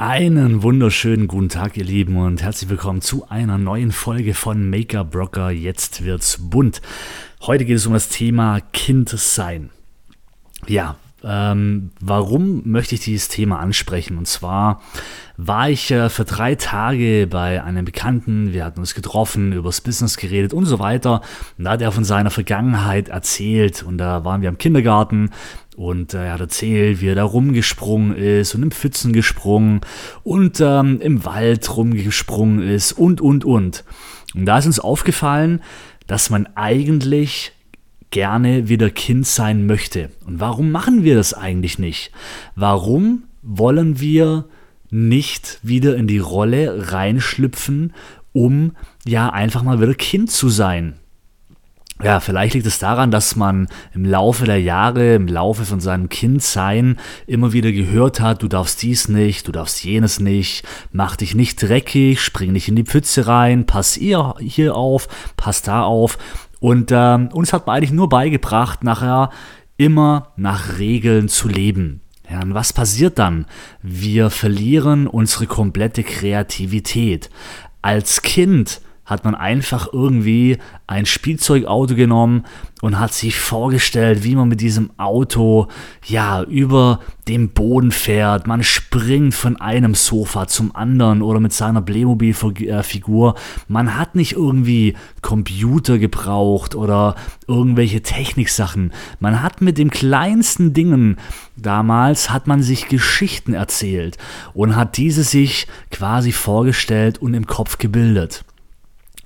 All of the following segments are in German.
Einen wunderschönen guten Tag, ihr Lieben, und herzlich willkommen zu einer neuen Folge von Maker Broker. Jetzt wird's bunt. Heute geht es um das Thema Kindsein. Ja, ähm, warum möchte ich dieses Thema ansprechen? Und zwar war ich äh, für drei Tage bei einem Bekannten, wir hatten uns getroffen, übers Business geredet und so weiter. Und da hat er von seiner Vergangenheit erzählt und da waren wir im Kindergarten und äh, er hat erzählt, wie er da rumgesprungen ist und im Pfützen gesprungen und ähm, im Wald rumgesprungen ist und, und, und. Und da ist uns aufgefallen, dass man eigentlich gerne wieder Kind sein möchte. Und warum machen wir das eigentlich nicht? Warum wollen wir nicht wieder in die Rolle reinschlüpfen, um ja einfach mal wieder Kind zu sein? Ja, vielleicht liegt es daran, dass man im Laufe der Jahre, im Laufe von seinem Kindsein immer wieder gehört hat, du darfst dies nicht, du darfst jenes nicht, mach dich nicht dreckig, spring nicht in die Pfütze rein, pass hier, hier auf, pass da auf. Und ähm, uns hat man eigentlich nur beigebracht, nachher immer nach Regeln zu leben. Ja, und was passiert dann? Wir verlieren unsere komplette Kreativität. Als Kind hat man einfach irgendwie ein Spielzeugauto genommen und hat sich vorgestellt, wie man mit diesem Auto ja über den Boden fährt. Man springt von einem Sofa zum anderen oder mit seiner Playmobil-Figur. Man hat nicht irgendwie Computer gebraucht oder irgendwelche Techniksachen. Man hat mit den kleinsten Dingen damals hat man sich Geschichten erzählt und hat diese sich quasi vorgestellt und im Kopf gebildet.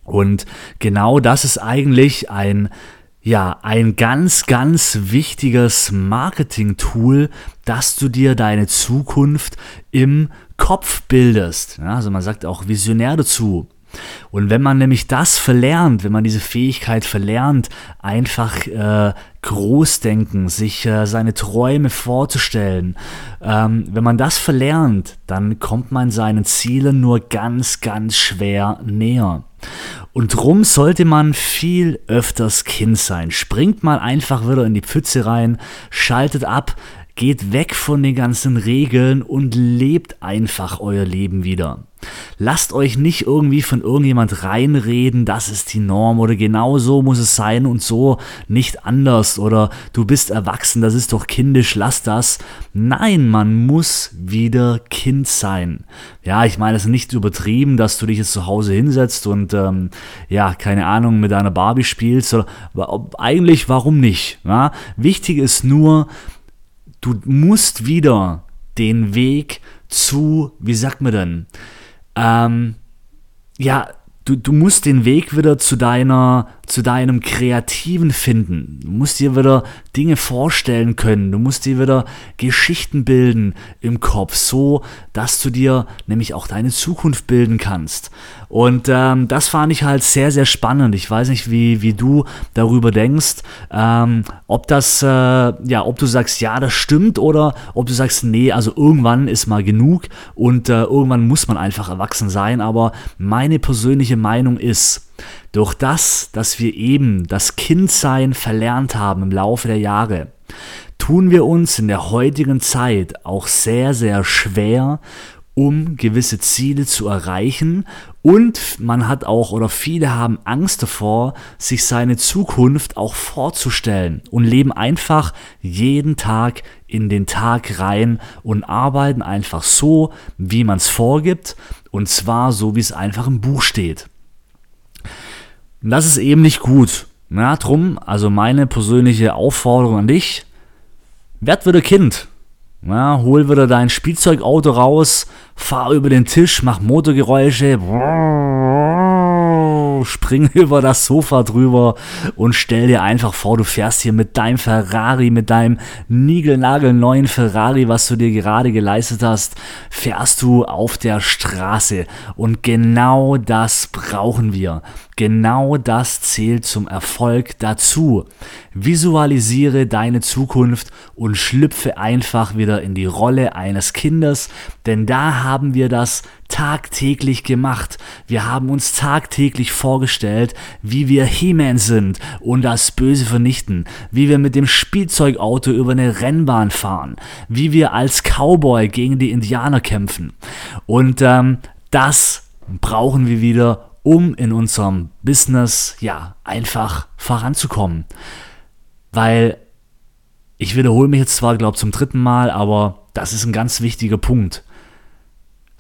Und genau das ist eigentlich ein ja, ein ganz, ganz wichtiges Marketing-Tool, dass du dir deine Zukunft im Kopf bildest. Ja, also man sagt auch visionär dazu. Und wenn man nämlich das verlernt, wenn man diese Fähigkeit verlernt, einfach äh, Großdenken, sich äh, seine Träume vorzustellen, ähm, wenn man das verlernt, dann kommt man seinen Zielen nur ganz, ganz schwer näher. Und drum sollte man viel öfters Kind sein. Springt mal einfach wieder in die Pfütze rein, schaltet ab, geht weg von den ganzen Regeln und lebt einfach euer Leben wieder. Lasst euch nicht irgendwie von irgendjemand reinreden, das ist die Norm oder genau so muss es sein und so nicht anders oder du bist erwachsen, das ist doch kindisch, lass das. Nein, man muss wieder Kind sein. Ja, ich meine, es ist nicht übertrieben, dass du dich jetzt zu Hause hinsetzt und ähm, ja, keine Ahnung, mit deiner Barbie spielst oder eigentlich warum nicht? Ja? Wichtig ist nur, du musst wieder den Weg zu, wie sagt man denn, ähm, ja, du, du musst den Weg wieder zu deiner, zu deinem Kreativen finden. Du musst dir wieder Dinge vorstellen können. Du musst dir wieder Geschichten bilden im Kopf, so dass du dir nämlich auch deine Zukunft bilden kannst. Und ähm, das fand ich halt sehr, sehr spannend. Ich weiß nicht, wie, wie du darüber denkst, ähm, ob das, äh, ja, ob du sagst, ja, das stimmt oder ob du sagst, nee, also irgendwann ist mal genug und äh, irgendwann muss man einfach erwachsen sein. Aber meine persönliche Meinung ist, durch das, dass wir eben das Kindsein verlernt haben im Laufe der Jahre, tun wir uns in der heutigen Zeit auch sehr, sehr schwer, um gewisse Ziele zu erreichen. Und man hat auch oder viele haben Angst davor, sich seine Zukunft auch vorzustellen und leben einfach jeden Tag in den Tag rein und arbeiten einfach so, wie man es vorgibt. Und zwar so, wie es einfach im Buch steht. Das ist eben nicht gut. Na, drum, also meine persönliche Aufforderung an dich, werd wieder Kind. Na, hol wieder dein Spielzeugauto raus, fahr über den Tisch, mach Motorgeräusche, Spring über das Sofa drüber und stell dir einfach vor, du fährst hier mit deinem Ferrari, mit deinem niegelnagelneuen Ferrari, was du dir gerade geleistet hast, fährst du auf der Straße. Und genau das brauchen wir. Genau das zählt zum Erfolg dazu. Visualisiere deine Zukunft und schlüpfe einfach wieder in die Rolle eines Kindes, denn da haben wir das tagtäglich gemacht. Wir haben uns tagtäglich vorgestellt, wie wir He-Man sind und das Böse vernichten, wie wir mit dem Spielzeugauto über eine Rennbahn fahren, wie wir als Cowboy gegen die Indianer kämpfen. Und ähm, das brauchen wir wieder, um in unserem Business ja einfach voranzukommen. Weil ich wiederhole mich jetzt zwar, glaube zum dritten Mal, aber das ist ein ganz wichtiger Punkt.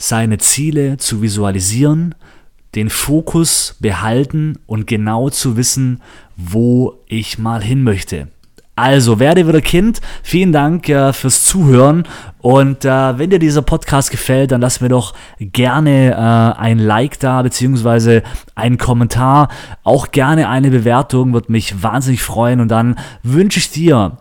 Seine Ziele zu visualisieren, den Fokus behalten und genau zu wissen, wo ich mal hin möchte. Also, werde wieder Kind. Vielen Dank äh, fürs Zuhören. Und äh, wenn dir dieser Podcast gefällt, dann lass mir doch gerne äh, ein Like da, beziehungsweise einen Kommentar. Auch gerne eine Bewertung, wird mich wahnsinnig freuen. Und dann wünsche ich dir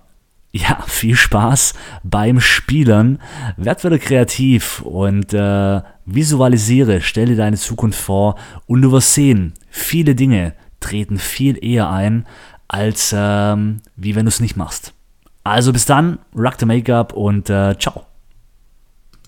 ja, viel Spaß beim Spielen. Werd wieder kreativ und äh, visualisiere, stelle deine Zukunft vor und du wirst sehen, viele Dinge treten viel eher ein, als ähm, wie wenn du es nicht machst. Also bis dann, rock the Make-up und äh, ciao.